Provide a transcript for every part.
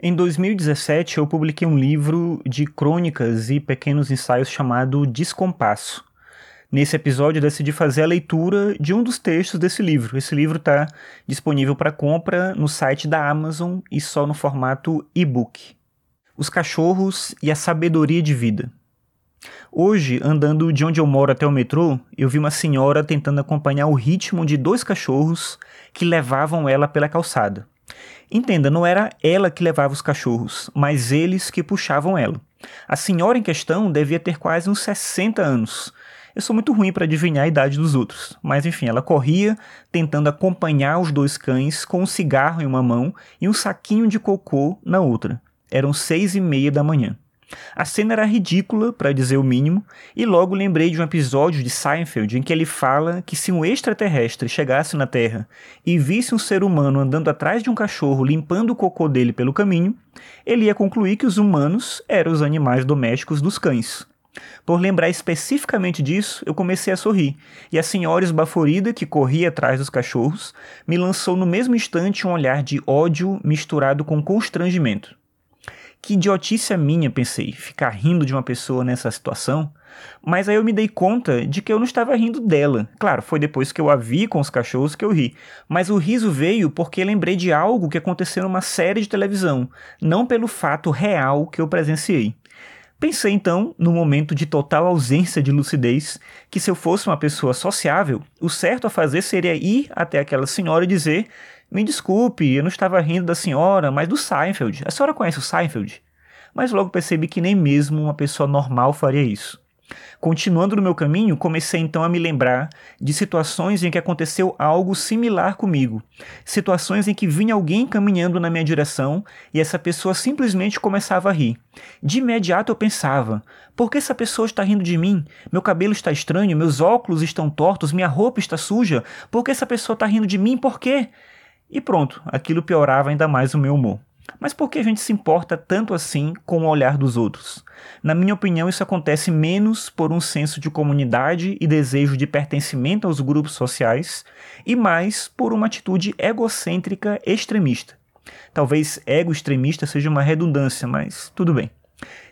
Em 2017, eu publiquei um livro de crônicas e pequenos ensaios chamado Descompasso. Nesse episódio, eu decidi fazer a leitura de um dos textos desse livro. Esse livro está disponível para compra no site da Amazon e só no formato e-book. Os cachorros e a sabedoria de vida. Hoje, andando de onde eu moro até o metrô, eu vi uma senhora tentando acompanhar o ritmo de dois cachorros que levavam ela pela calçada. Entenda, não era ela que levava os cachorros, mas eles que puxavam ela. A senhora em questão devia ter quase uns 60 anos. Eu sou muito ruim para adivinhar a idade dos outros, mas enfim, ela corria tentando acompanhar os dois cães com um cigarro em uma mão e um saquinho de cocô na outra. Eram seis e meia da manhã. A cena era ridícula, para dizer o mínimo, e logo lembrei de um episódio de Seinfeld em que ele fala que se um extraterrestre chegasse na Terra e visse um ser humano andando atrás de um cachorro limpando o cocô dele pelo caminho, ele ia concluir que os humanos eram os animais domésticos dos cães. Por lembrar especificamente disso, eu comecei a sorrir, e a senhora esbaforida que corria atrás dos cachorros me lançou no mesmo instante um olhar de ódio misturado com constrangimento. Que idiotice minha, pensei, ficar rindo de uma pessoa nessa situação. Mas aí eu me dei conta de que eu não estava rindo dela. Claro, foi depois que eu a vi com os cachorros que eu ri. Mas o riso veio porque lembrei de algo que aconteceu numa série de televisão, não pelo fato real que eu presenciei. Pensei então, no momento de total ausência de lucidez, que se eu fosse uma pessoa sociável, o certo a fazer seria ir até aquela senhora e dizer: me desculpe, eu não estava rindo da senhora, mas do Seinfeld. A senhora conhece o Seinfeld? Mas logo percebi que nem mesmo uma pessoa normal faria isso. Continuando no meu caminho, comecei então a me lembrar de situações em que aconteceu algo similar comigo. Situações em que vinha alguém caminhando na minha direção e essa pessoa simplesmente começava a rir. De imediato eu pensava: por que essa pessoa está rindo de mim? Meu cabelo está estranho, meus óculos estão tortos, minha roupa está suja. Por que essa pessoa está rindo de mim? Por quê? E pronto, aquilo piorava ainda mais o meu humor. Mas por que a gente se importa tanto assim com o olhar dos outros? Na minha opinião, isso acontece menos por um senso de comunidade e desejo de pertencimento aos grupos sociais, e mais por uma atitude egocêntrica extremista. Talvez ego extremista seja uma redundância, mas tudo bem.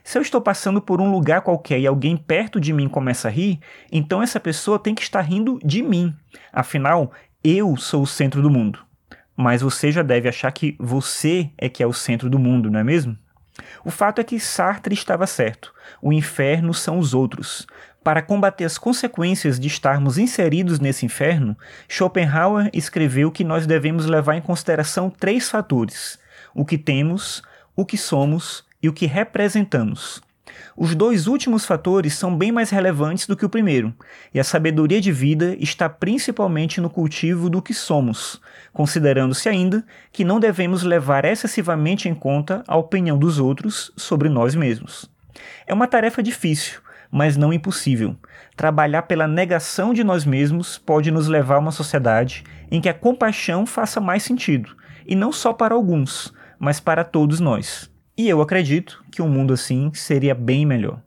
Se eu estou passando por um lugar qualquer e alguém perto de mim começa a rir, então essa pessoa tem que estar rindo de mim. Afinal, eu sou o centro do mundo mas você já deve achar que você é que é o centro do mundo, não é mesmo? O fato é que Sartre estava certo. O inferno são os outros. Para combater as consequências de estarmos inseridos nesse inferno, Schopenhauer escreveu que nós devemos levar em consideração três fatores: o que temos, o que somos e o que representamos. Os dois últimos fatores são bem mais relevantes do que o primeiro, e a sabedoria de vida está principalmente no cultivo do que somos, considerando-se ainda que não devemos levar excessivamente em conta a opinião dos outros sobre nós mesmos. É uma tarefa difícil, mas não impossível. Trabalhar pela negação de nós mesmos pode nos levar a uma sociedade em que a compaixão faça mais sentido, e não só para alguns, mas para todos nós. E eu acredito que um mundo assim seria bem melhor.